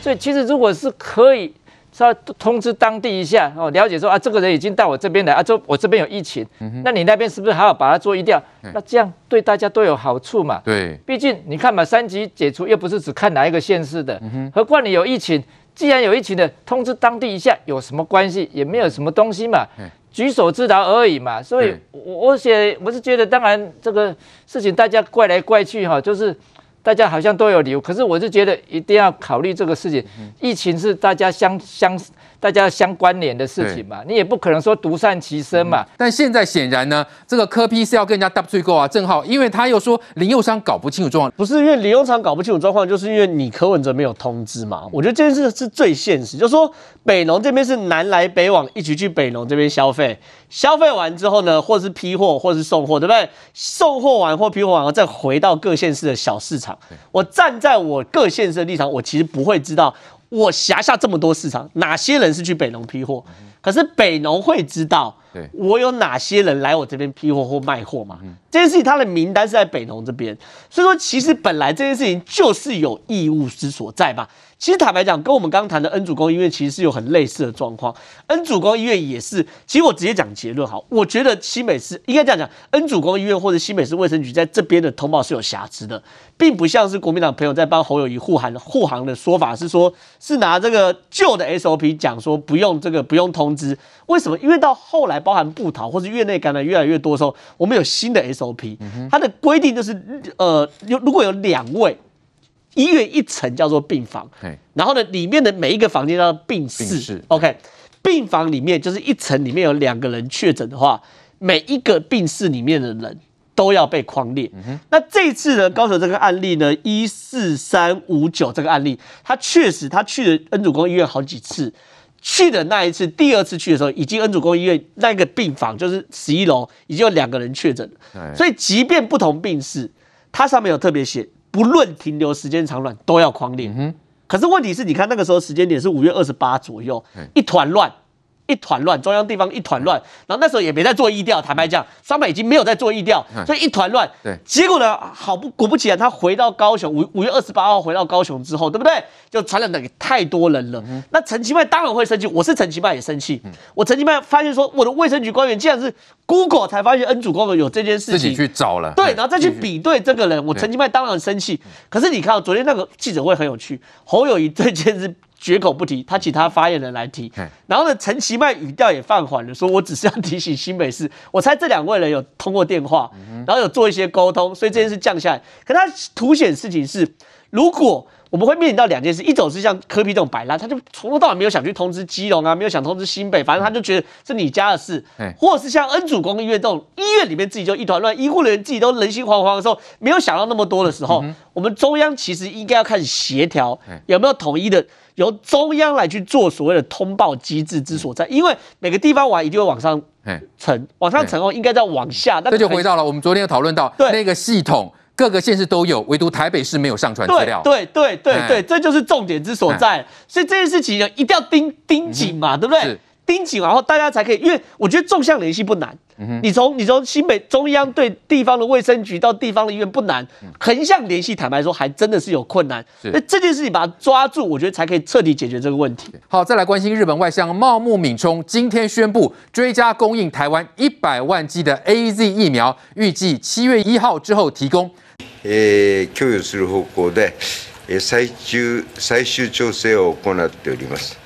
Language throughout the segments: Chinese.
所以其实如果是可以。稍通知当地一下哦，了解说啊，这个人已经到我这边来啊，这我这边有疫情，嗯、那你那边是不是还要把它做疫调？那这样对大家都有好处嘛？对，毕竟你看嘛，三级解除又不是只看哪一个县市的，嗯、何况你有疫情，既然有疫情的，通知当地一下有什么关系？也没有什么东西嘛，举手之劳而已嘛。所以，我我写我是觉得，当然这个事情大家怪来怪去哈，就是。大家好像都有理由，可是我是觉得一定要考虑这个事情。疫情是大家相相。大家相关联的事情嘛，你也不可能说独善其身嘛。但现在显然呢，这个柯批是要跟人家搭罪过啊，正好，因为他又说林右昌搞不清楚状况，不是因为林右昌搞不清楚状况，就是因为你柯文哲没有通知嘛。我觉得这件事是最现实，就是说北农这边是南来北往，一起去北农这边消费，消费完之后呢，或是批货，或是送货，对不对？送货完或批货完后，再回到各县市的小市场。我站在我各县市的立场，我其实不会知道。我辖下这么多市场，哪些人是去北农批货？可是北农会知道，我有哪些人来我这边批货或卖货嘛？这件事情他的名单是在北农这边，所以说其实本来这件事情就是有义务之所在嘛。其实坦白讲，跟我们刚刚谈的恩主公医院其实是有很类似的状况。恩主公医院也是，其实我直接讲结论好，我觉得新北市应该这样讲，恩主公医院或者新北市卫生局在这边的通报是有瑕疵的，并不像是国民党朋友在帮侯友宜护航护航的说法是说，是拿这个旧的 SOP 讲说不用这个不用通知，为什么？因为到后来包含布桃或者院内感染越来越多的时候，我们有新的 SOP，它的规定就是呃，有如果有两位。医院一层叫做病房，然后呢，里面的每一个房间叫做病室。OK，病房里面就是一层里面有两个人确诊的话，每一个病室里面的人都要被框列。嗯、那这次呢，高手这个案例呢，一四三五九这个案例，他确实他去了恩主公医院好几次，去的那一次，第二次去的时候，已经恩主公医院那个病房就是十一楼已经有两个人确诊了。所以即便不同病室，它上面有特别写。不论停留时间长短，都要框列。可是问题是，你看那个时候时间点是五月二十八左右，一团乱。一团乱，中央地方一团乱，然后那时候也没在做意调，坦白讲，双北已经没有在做意调，所以一团乱。对，结果呢，好不果不其然，他回到高雄，五五月二十八号回到高雄之后，对不对？就传染的给太多人了。嗯、那陈其迈当然会生气，我是陈其迈也生气。嗯、我陈其迈发现说，我的卫生局官员竟然是 Google 才发现恩主公有有这件事情，自己去找了。对，然后再去比对这个人，我陈其迈当然生气。可是你看，昨天那个记者会很有趣，侯友谊这件事。绝口不提，他请他发言人来提。然后呢，陈其迈语调也放缓了，说我只是要提醒新北市。我猜这两位人有通过电话，然后有做一些沟通，所以这件事降下来。可他凸显事情是，如果。我们会面临到两件事，一种是像科比这种摆烂，他就从头到尾没有想去通知基隆啊，没有想通知新北，反正他就觉得是你家的事。或者是像恩主公医院这种医院里面自己就一团乱，医护人员自己都人心惶惶的时候，没有想到那么多的时候，我们中央其实应该要开始协调，有没有统一的由中央来去做所谓的通报机制之所在？因为每个地方完一定会往上层，往上层后应该再往下。这就回到了我们昨天有讨论到那个系统。各个县市都有，唯独台北市没有上传资料。对对对对对，这就是重点之所在。所以这件事情呢，一定要盯盯紧嘛，对不对？盯紧，然后大家才可以。因为我觉得纵向联系不难。你从你从新北中央对地方的卫生局到地方的医院不难，横向联系，坦白说还真的是有困难。那这件事情把它抓住，我觉得才可以彻底解决这个问题。好，再来关心日本外相茂木敏充今天宣布追加供应台湾一百万剂的 AZ 疫苗，预计七月一号之后提供。呃，供与する方向で最终最终调整を行っております。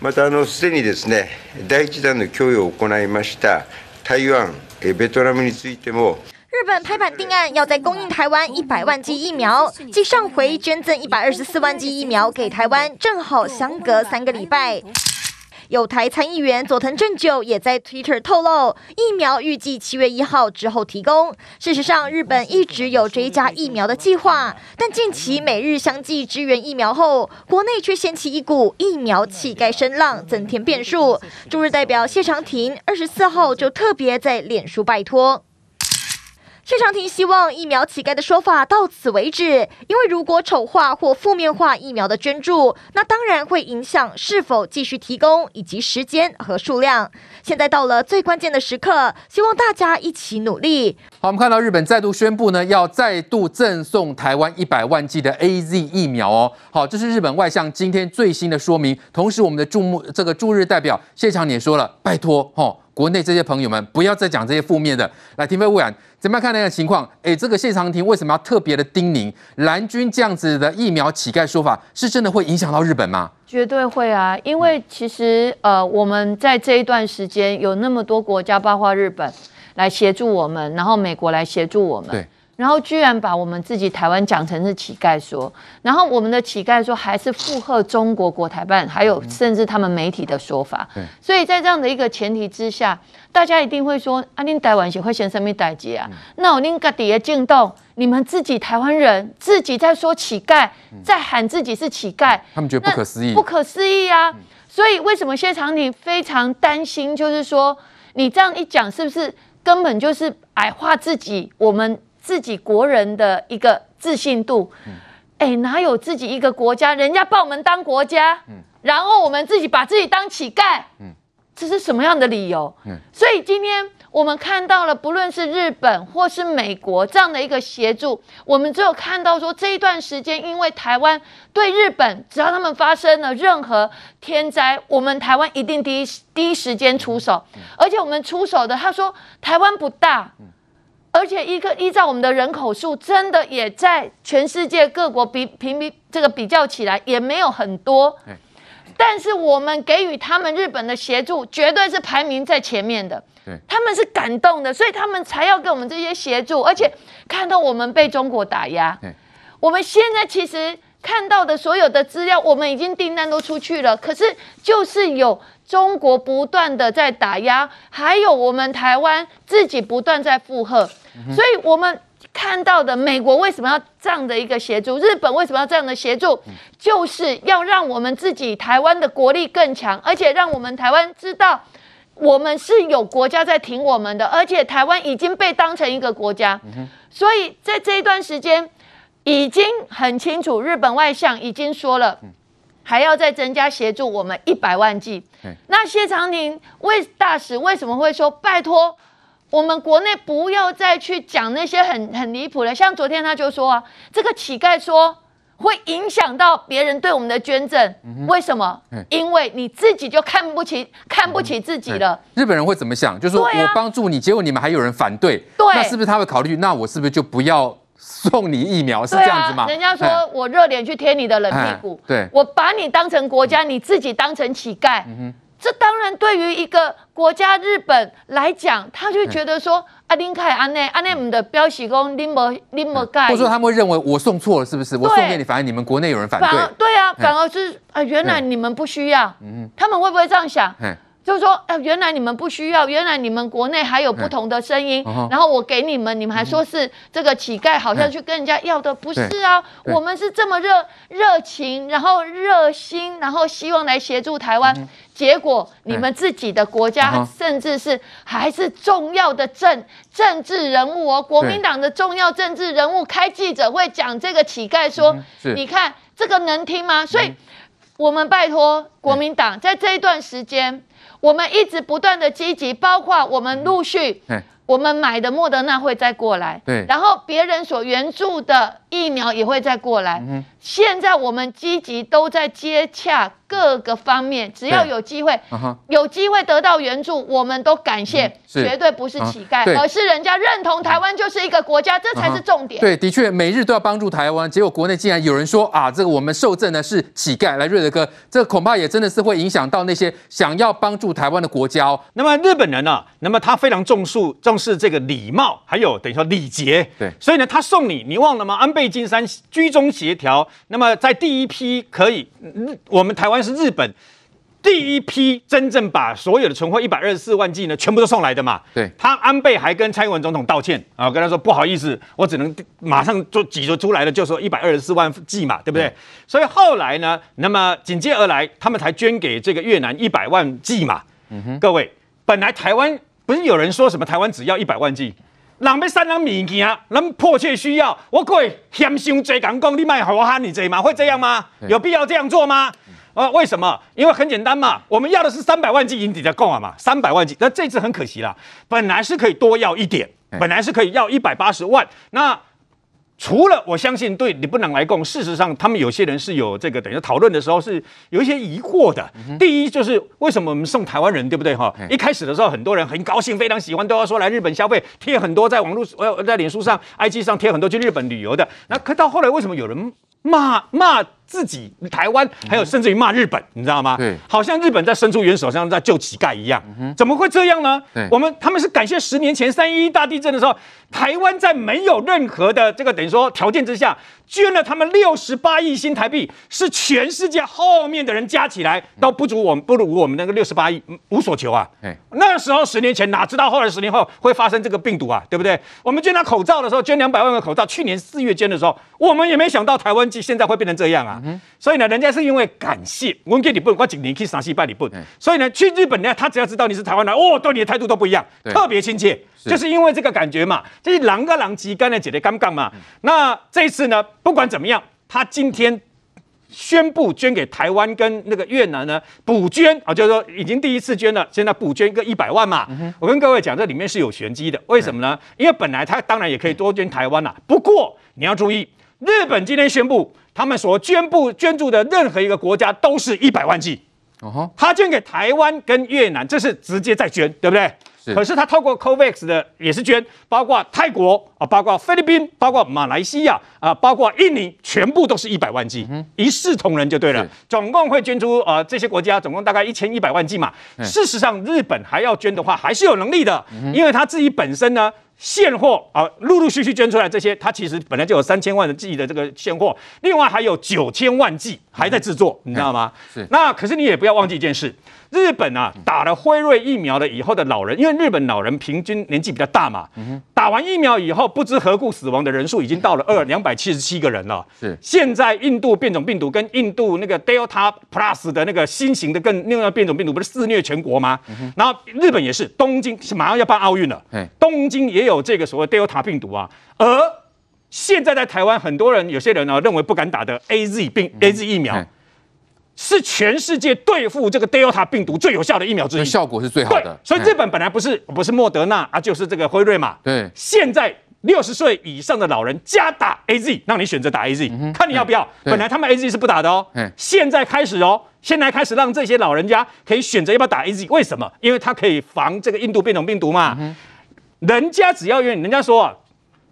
また、あのすでにですね第1弾の供与を行いました。台湾、ベトナムについても，日本拍板定案，要在供应台湾一百万剂疫苗，继上回捐赠一百二十四万剂疫苗给台湾，正好相隔三个礼拜。有台参议员佐藤正久也在 Twitter 透露，疫苗预计七月一号之后提供。事实上，日本一直有追加疫苗的计划，但近期美日相继支援疫苗后，国内却掀起一股疫苗乞丐声浪，增添变数。驻日代表谢长廷二十四号就特别在脸书拜托。谢长廷希望疫苗乞丐的说法到此为止，因为如果丑化或负面化疫苗的捐助，那当然会影响是否继续提供以及时间和数量。现在到了最关键的时刻，希望大家一起努力。好，我们看到日本再度宣布呢，要再度赠送台湾一百万剂的 AZ 疫苗哦。好，这是日本外相今天最新的说明。同时，我们的驻目这个驻日代表谢长廷也说了，拜托哈、哦，国内这些朋友们不要再讲这些负面的。来，亭妃魏然，怎么样看那个情况？哎，这个谢长廷为什么要特别的叮咛蓝军这样子的疫苗乞丐说法，是真的会影响到日本吗？绝对会啊，因为其实呃，我们在这一段时间有那么多国家，包括日本。来协助我们，然后美国来协助我们，对，然后居然把我们自己台湾讲成是乞丐说，然后我们的乞丐说还是附和中国国台办，还有甚至他们媒体的说法，对，所以在这样的一个前提之下，大家一定会说啊，您台湾是会先什么代接啊？那我您个底下进动，你们自己台湾人自己在说乞丐，在喊自己是乞丐，他们觉得不可思议，不可思议啊！所以为什么谢长廷非常担心？就是说你这样一讲，是不是？根本就是矮化自己，我们自己国人的一个自信度。哎、哪有自己一个国家，人家把我们当国家，嗯、然后我们自己把自己当乞丐，嗯、这是什么样的理由？嗯、所以今天。我们看到了，不论是日本或是美国这样的一个协助，我们只有看到说这一段时间，因为台湾对日本，只要他们发生了任何天灾，我们台湾一定第一第一时间出手，而且我们出手的，他说台湾不大，而且一个依照我们的人口数，真的也在全世界各国比平比这个比较起来也没有很多，但是我们给予他们日本的协助，绝对是排名在前面的。他们是感动的，所以他们才要给我们这些协助，而且看到我们被中国打压。我们现在其实看到的所有的资料，我们已经订单都出去了，可是就是有中国不断的在打压，还有我们台湾自己不断在附和。所以我们看到的美国为什么要这样的一个协助，日本为什么要这样的协助，就是要让我们自己台湾的国力更强，而且让我们台湾知道。我们是有国家在挺我们的，而且台湾已经被当成一个国家，所以在这一段时间已经很清楚，日本外相已经说了，还要再增加协助我们一百万剂。那谢长廷为大使为什么会说拜托我们国内不要再去讲那些很很离谱的，像昨天他就说啊，这个乞丐说。会影响到别人对我们的捐赠，为什么？因为你自己就看不起、看不起自己了。日本人会怎么想？就是说我帮助你，结果你们还有人反对，对，那是不是他会考虑？那我是不是就不要送你疫苗？是这样子吗？人家说我热脸去贴你的冷屁股，对，我把你当成国家，你自己当成乞丐。这当然对于一个国家日本来讲，他就觉得说。啊，林凯安内安内姆的标喜功，林莫林莫盖，或者说他们会认为我送错了，是不是？我送给你，反而你们国内有人反对。对啊，反而是啊，原来你们不需要。嗯，他们会不会这样想？就是说，呃，原来你们不需要，原来你们国内还有不同的声音，然后我给你们，你们还说是这个乞丐，好像去跟人家要的，不是啊？我们是这么热热情，然后热心，然后希望来协助台湾，结果你们自己的国家，甚至是还是重要的政政治人物哦，国民党的重要政治人物开记者会讲这个乞丐说，你看这个能听吗？所以，我们拜托国民党在这一段时间。我们一直不断的积极，包括我们陆续，我们买的莫德纳会再过来，对，然后别人所援助的疫苗也会再过来。现在我们积极都在接洽各个方面，只要有机会，有机会得到援助，我们都感谢，绝对不是乞丐，而是人家认同台湾就是一个国家，这才是重点。对，的确，每日都要帮助台湾，结果国内竟然有人说啊，这个我们受赠的是乞丐。来，瑞德哥，这恐怕也真的是会影响到那些想要帮助台湾的国家哦。那么日本人呢？那么他非常重视重视这个礼貌，还有等于说礼节。对，所以呢，他送你，你忘了吗？安倍晋三居中协调，那么在第一批可以，我们台湾是日本。第一批真正把所有的存货一百二十四万剂呢，全部都送来的嘛？对，他安倍还跟蔡英文总统道歉啊，跟他说不好意思，我只能马上就挤着出来了，就说一百二十四万剂嘛，对不对？对，所以后来呢，那么紧接而来，他们才捐给这个越南一百万剂嘛。嗯哼，各位，本来台湾不是有人说什么台湾只要一百万剂，人要三人物件，人迫切需要，我可以嫌伤济讲讲，你卖好喊你济吗？会这样吗？有必要这样做吗？啊，为什么？因为很简单嘛，我们要的是三百万剂引底的供啊嘛，三百万剂。那这次很可惜啦，本来是可以多要一点本来是可以要一百八十万，那。除了我相信对你不能来供，事实上他们有些人是有这个等于讨论的时候是有一些疑惑的。嗯、第一就是为什么我们送台湾人，对不对哈？一开始的时候很多人很高兴，非常喜欢，都要说来日本消费，贴很多在网络呃在脸书上、IG 上贴很多去日本旅游的。那可到后来为什么有人骂骂？自己台湾还有甚至于骂日本，你知道吗？对，好像日本在伸出援手，像在救乞丐一样。怎么会这样呢？我们他们是感谢十年前三一一大地震的时候，台湾在没有任何的这个等于说条件之下，捐了他们六十八亿新台币，是全世界后面的人加起来都不足我们不如我们那个六十八亿，无所求啊。那时候十年前哪知道后来十年后会发生这个病毒啊？对不对？我们捐他口罩的时候，捐两百万个口罩，去年四月捐的时候，我们也没想到台湾现在会变成这样啊。嗯、所以呢，人家是因为感谢，我给你不，我请你去赏西拜你不。所以呢，去日本呢，他只要知道你是台湾人，哦，对你的态度都不一样，特别亲切，就是因为这个感觉嘛。这是狼跟狼之间的姐姐尴尬嘛。嗯、那这一次呢，不管怎么样，他今天宣布捐给台湾跟那个越南呢补捐啊，就是说已经第一次捐了，现在补捐个一百万嘛。嗯、我跟各位讲，这里面是有玄机的，为什么呢？因为本来他当然也可以多捐台湾啦，不过你要注意，日本今天宣布。他们所捐布捐助的任何一个国家都是一百万剂，哦吼，他捐给台湾跟越南，这是直接在捐，对不对？是。可是他透过 COVAX 的也是捐，包括泰国啊，包括菲律宾，包括马来西亚啊，包括印尼，全部都是一百万剂，嗯、一视同仁就对了。总共会捐出啊这些国家总共大概一千一百万剂嘛。事实上，日本还要捐的话，还是有能力的，嗯、因为他自己本身呢。现货啊，陆陆续续捐出来这些，它其实本来就有三千万的剂的这个现货，另外还有九千万剂还在制作，嗯、你知道吗？是。那可是你也不要忘记一件事。日本啊，打了辉瑞疫苗的以后的老人，因为日本老人平均年纪比较大嘛，打完疫苗以后不知何故死亡的人数已经到了二两百七十七个人了。是，现在印度变种病毒跟印度那个 Delta Plus 的那个新型的更另外变种病毒不是肆虐全国吗？然后日本也是，东京是马上要办奥运了，东京也有这个所谓 Delta 病毒啊，而现在在台湾很多人有些人呢认为不敢打的 AZ 病 AZ 疫苗。是全世界对付这个 Delta 病毒最有效的疫苗之一，效果是最好的。所以日本本来不是不是莫德纳啊，就是这个辉瑞嘛。对，现在六十岁以上的老人加打 AZ，让你选择打 AZ，、嗯、看你要不要。本来他们 AZ 是不打的哦，现在开始哦，现在开始让这些老人家可以选择要不要打 AZ。为什么？因为它可以防这个印度变种病毒嘛。嗯、人家只要愿意，人家说啊，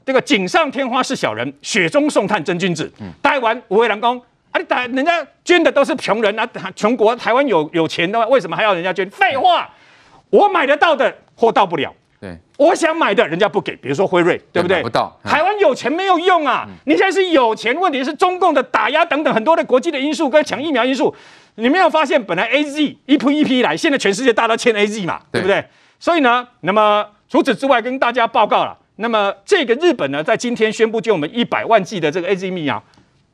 这个锦上添花是小人，雪中送炭真君子。待完五位郎公。啊！你打人家捐的都是穷人啊，穷国台湾有有钱的话，为什么还要人家捐？废话，我买得到的货到不了。对，我想买的人家不给，比如说辉瑞，对不对？买不到。台湾有钱没有用啊！嗯、你现在是有钱，问题是中共的打压等等很多的国际的因素跟抢疫苗因素。你没有发现，本来 A Z 一批一批来，现在全世界大家都签 A Z 嘛，对，对不对？所以呢，那么除此之外，跟大家报告了，那么这个日本呢，在今天宣布捐我们一百万剂的这个 A Z 疫苗。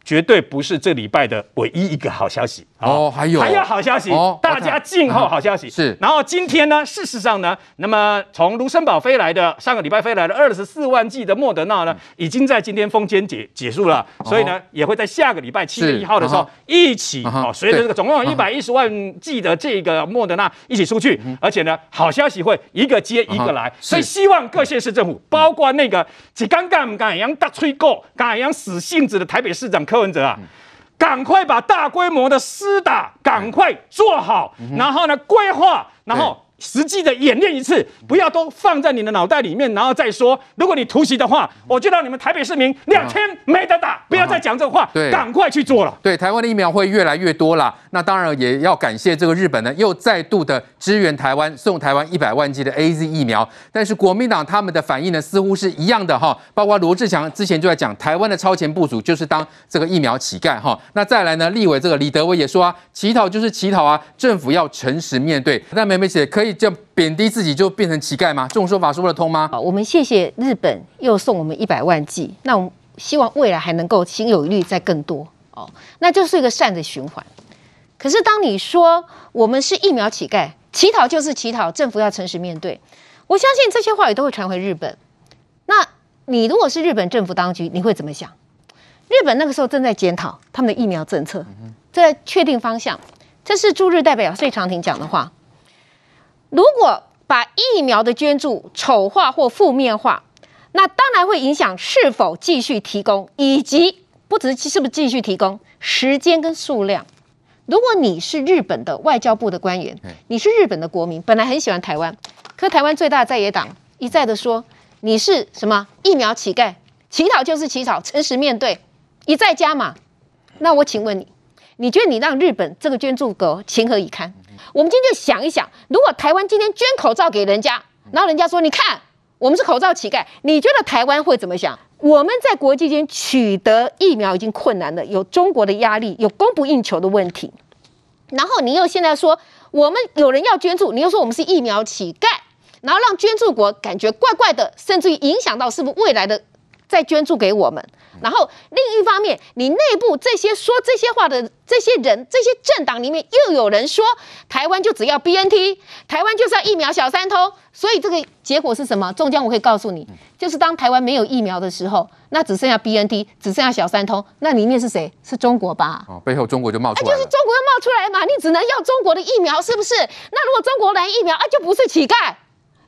绝对不是这礼拜的唯一一个好消息哦，还有。还有好消息，哦、大家静候好消息。是，然后今天呢，事实上呢，那么从卢森堡飞来的上个礼拜飞来的二十四万剂的莫德纳呢，已经在今天封缄结结束了，哦、所以呢，也会在下个礼拜七月一号的时候一起哦，随着这个总共有一百一十万剂的这个莫德纳一起出去，而且呢，好消息会一个接一个来，所以希望各县市政府，包括那个只刚刚刚一样大吹狗，刚一样死性子的台北市长。柯文哲啊，赶快把大规模的施打赶快做好，然后呢，规划，然后。实际的演练一次，不要都放在你的脑袋里面，然后再说。如果你突袭的话，我就让你们台北市民两天没得打，不要再讲这个话，对，赶快去做了。对，台湾的疫苗会越来越多了。那当然也要感谢这个日本呢，又再度的支援台湾，送台湾一百万剂的 AZ 疫苗。但是国民党他们的反应呢，似乎是一样的哈。包括罗志强之前就在讲，台湾的超前部署就是当这个疫苗乞丐哈。那再来呢，立委这个李德威也说啊，乞讨就是乞讨啊，政府要诚实面对。那美美姐可以。就贬低自己就变成乞丐吗？这种说法说得通吗？好，我们谢谢日本又送我们一百万剂，那我们希望未来还能够心有余力再更多哦，那就是一个善的循环。可是当你说我们是疫苗乞丐，乞讨就是乞讨，政府要诚实面对，我相信这些话也都会传回日本。那你如果是日本政府当局，你会怎么想？日本那个时候正在检讨他们的疫苗政策，在确定方向。这是驻日代表费长廷讲的话。如果把疫苗的捐助丑化或负面化，那当然会影响是否继续提供，以及不只是是不是继续提供时间跟数量。如果你是日本的外交部的官员，你是日本的国民，本来很喜欢台湾，可台湾最大的在野党一再的说你是什么疫苗乞丐，乞讨就是乞讨，诚实面对，一再加码。那我请问你，你觉得你让日本这个捐助国情何以堪？我们今天就想一想，如果台湾今天捐口罩给人家，然后人家说你看我们是口罩乞丐，你觉得台湾会怎么想？我们在国际间取得疫苗已经困难了，有中国的压力，有供不应求的问题，然后你又现在说我们有人要捐助，你又说我们是疫苗乞丐，然后让捐助国感觉怪怪的，甚至于影响到是不是未来的再捐助给我们。然后另一方面，你内部这些说这些话的这些人，这些政党里面又有人说，台湾就只要 BNT，台湾就是要疫苗小三通，所以这个结果是什么？中江，我可以告诉你，就是当台湾没有疫苗的时候，那只剩下 BNT，只剩下小三通，那里面是谁？是中国吧？哦，背后中国就冒出来就是中国要冒出来嘛，你只能要中国的疫苗，是不是？那如果中国来疫苗啊，就不是乞丐，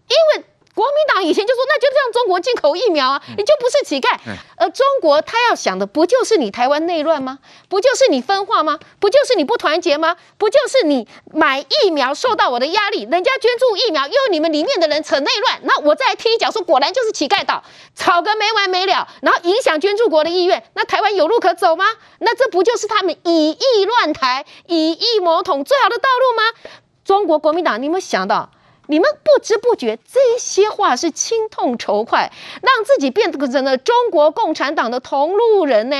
因为。国民党以前就说，那就让中国进口疫苗啊，你就不是乞丐。而中国他要想的不就是你台湾内乱吗？不就是你分化吗？不就是你不团结吗？不就是你买疫苗受到我的压力，人家捐助疫苗，又你们里面的人扯内乱，那我再踢一脚说，果然就是乞丐岛，吵个没完没了，然后影响捐助国的意愿，那台湾有路可走吗？那这不就是他们以疫乱台、以疫谋统最好的道路吗？中国国民党，你有没有想到？你们不知不觉，这些话是亲痛仇快，让自己变成了中国共产党的同路人呢。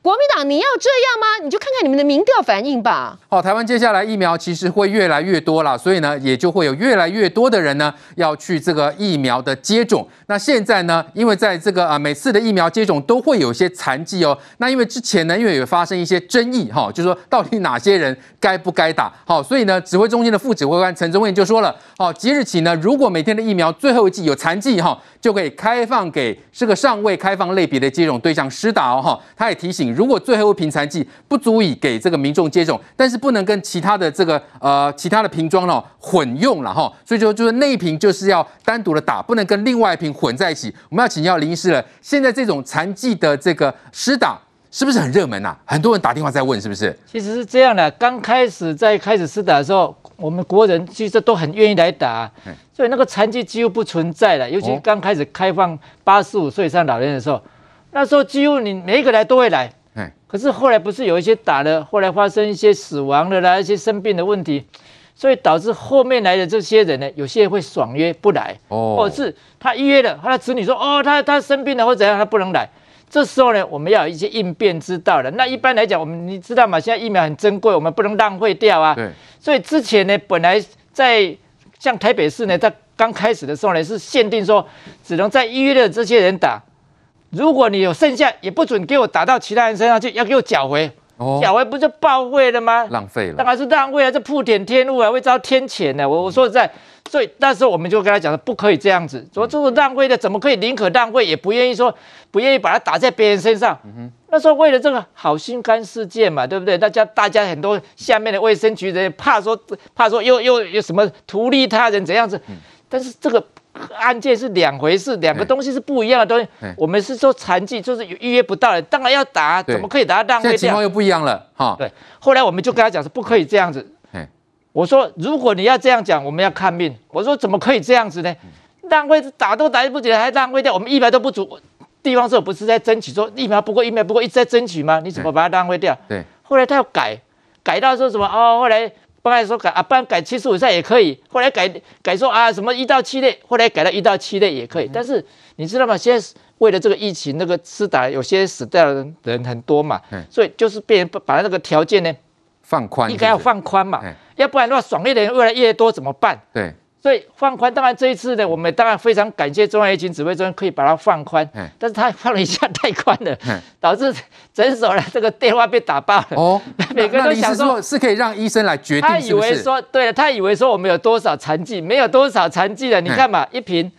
国民党，你要这样吗？你就看看你们的民调反应吧。好，台湾接下来疫苗其实会越来越多了，所以呢，也就会有越来越多的人呢要去这个疫苗的接种。那现在呢，因为在这个啊每次的疫苗接种都会有一些残剂哦。那因为之前呢，因为有发生一些争议哈，就是说到底哪些人该不该打？好，所以呢，指挥中心的副指挥官陈宗彦就说了，哦。即日起呢，如果每天的疫苗最后一剂有残剂哈，就可以开放给这个尚未开放类别的接种对象施打哦哈。他也提醒，如果最后一瓶残剂不足以给这个民众接种，但是不能跟其他的这个呃其他的瓶装哦混用了哈。所以就就是那一瓶就是要单独的打，不能跟另外一瓶混在一起。我们要请教林医师了，现在这种残剂的这个施打是不是很热门啊？很多人打电话在问，是不是？其实是这样的，刚开始在开始施打的时候。我们国人其实都很愿意来打，所以那个残疾几乎不存在了。尤其刚开始开放八十五岁以上老人的时候，那时候几乎你每一个来都会来。可是后来不是有一些打了，后来发生一些死亡的啦，一些生病的问题，所以导致后面来的这些人呢，有些人会爽约不来，或者是他预约了，他的子女说哦，他他生病了或怎样，他不能来。这时候呢，我们要有一些应变之道了。那一般来讲，我们你知道吗？现在疫苗很珍贵，我们不能浪费掉啊。对。所以之前呢，本来在像台北市呢，在刚开始的时候呢，是限定说只能在医院的这些人打。如果你有剩下，也不准给我打到其他人身上去，要给我缴回。哦。缴回不就报废了吗？浪费了。当然是浪费啊！这铺点天物啊，会遭天谴的。我我说实在。所以那时候我们就跟他讲说，不可以这样子，说这个浪费的怎么可以宁可浪费，也不愿意说不愿意把它打在别人身上。那时候为了这个好心肝事件嘛，对不对？大家大家很多下面的卫生局的人怕说怕说又又有什么图利他人怎样子，但是这个案件是两回事，两个东西是不一样的东西。我们是说残疾，就是预约不到的，当然要打，怎么可以打浪费掉？情况又不一样了哈。对，后来我们就跟他讲说，不可以这样子。我说，如果你要这样讲，我们要看命。我说，怎么可以这样子呢？浪费打都打不起来，还浪费掉。我们疫苗都不足，地方政府不是在争取说疫苗不够，疫苗不够，一直在争取吗？你怎么把它浪费掉？对。后来他要改，改到说什么？哦，后来刚开始说改啊，不然改七十五岁也可以。后来改改说啊，什么一到七类，后来改到一到七类也可以。但是你知道吗？现在为了这个疫情，那个施打有些死掉的人人很多嘛，所以就是变把那个条件呢放宽，应该要放宽嘛。要不然的话，爽约的人越来越多怎么办？对，所以放宽。当然这一次呢，我们当然非常感谢中央疫情指挥中心可以把它放宽。但是他放了一下太宽了，导致诊所的这个电话被打爆了。哦，每个人都想说，是可以让医生来决定。他以为说，对了，他以为说我们有多少残疾，没有多少残疾了。你看嘛，一瓶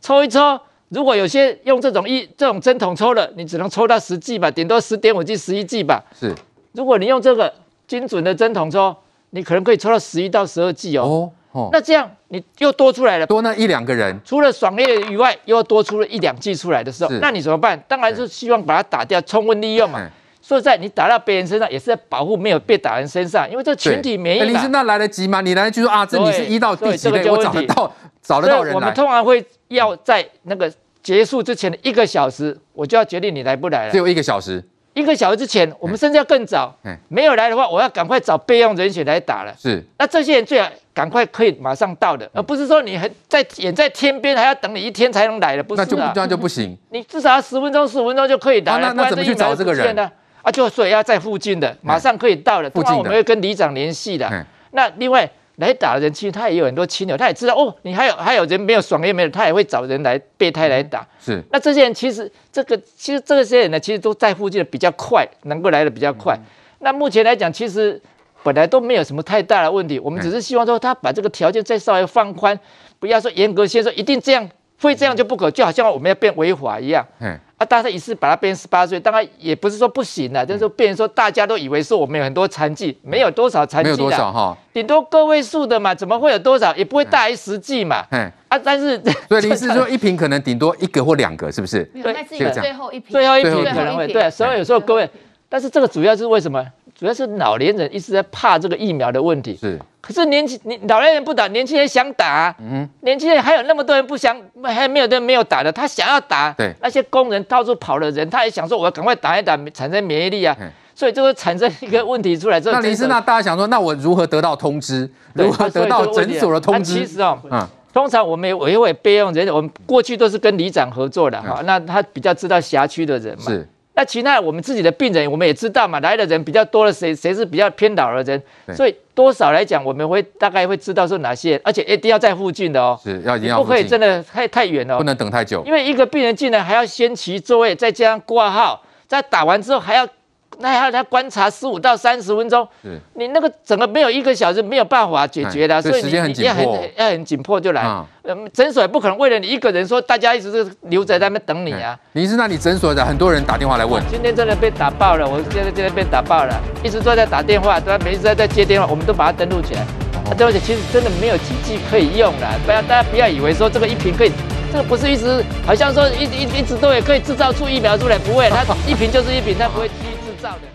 抽一抽，如果有些用这种一这种针筒抽了，你只能抽到十剂吧，顶多十点五剂、十一剂吧。是，如果你用这个精准的针筒抽。你可能可以抽到十一到十二剂哦，哦，那这样你又多出来了，多那一两个人，除了爽烈以外，又多出了一两剂出来的时候，那你怎么办？当然是希望把它打掉，充分利用嘛。说实在，你打到别人身上，也是在保护没有被打人身上，因为这群体免疫嘛。林医师，那来得及吗？你来得及说啊，这你是一到第几类，我找得到，找得到人来。我们通常会要在那个结束之前的一个小时，我就要决定你来不来了。只有一个小时。一个小时之前，我们甚至要更早。没有来的话，我要赶快找备用人选来打了。是。那这些人最好赶快可以马上到的，而不是说你还在远在天边，还要等你一天才能来的，不是啊？那就这样就不行。你至少要十分钟、十五分钟就可以来了。那那怎么去找这个人呢？啊，就所以要在附近的，马上可以到了。附近我们会跟里长联系的。那另外来打的人，其实他也有很多亲友，他也知道哦，你还有还有人没有爽也没有，他也会找人来备胎来打。是。那这些人其实这个其实这些人呢，其实都在附近的比较快，能够来的比较快。那目前来讲，其实本来都没有什么太大的问题，我们只是希望说他把这个条件再稍微放宽，不要说严格先说一定这样，非这样就不可，就好像我们要变违法一样。嗯。啊，大家一次把它变十八岁，当然也不是说不行了，就是说变成说大家都以为说我们有很多残疾，没有多少残疾，没有多少哈，顶多个位数的嘛，怎么会有多少？也不会大于十剂嘛。嗯啊，但是 所以你是说一瓶可能顶多一个或两个，是不是？对，这个最后一瓶，最后一瓶可能会对，所以有时候各位，但是这个主要是为什么？主要是老年人一直在怕这个疫苗的问题。是。可是年轻你老年人不打，年轻人想打、啊。嗯，年轻人还有那么多人不想，还没有人没有打的，他想要打。对，那些工人到处跑的人，他也想说，我要赶快打一打，产生免疫力啊。所以就会产生一个问题出来之后。那林医师，那大家想说，那我如何得到通知？如何得到诊所的通知？其实哦，嗯，通常我们有委会备用人，我们过去都是跟里长合作的哈，那他比较知道辖区的人嘛。是。那其他我们自己的病人，我们也知道嘛，来的人比较多的谁谁是比较偏老的人，所以多少来讲，我们会大概会知道说哪些，而且一定要在附近的哦，是要一定要不可以真的太太远了，不能等太久，因为一个病人进来还要先期座位，再加上挂号，在打完之后还要。那还要他观察十五到三十分钟，是你那个整个没有一个小时没有办法解决的，所以你你要很要很紧迫就来。嗯，诊所也不可能为了你一个人说大家一直是留在那边等你啊。你是那里诊所的很多人打电话来问，今天真的被打爆了，我现在今天被打爆了，一直都在打电话，都每次在在接电话，我们都把它登录起来。对不起，其实真的没有机器可以用了，不要大家不要以为说这个一瓶可以，这个不是一直好像说一一一直都也可以制造出疫苗出来，不会，它 一瓶就是一瓶，它不会。造的。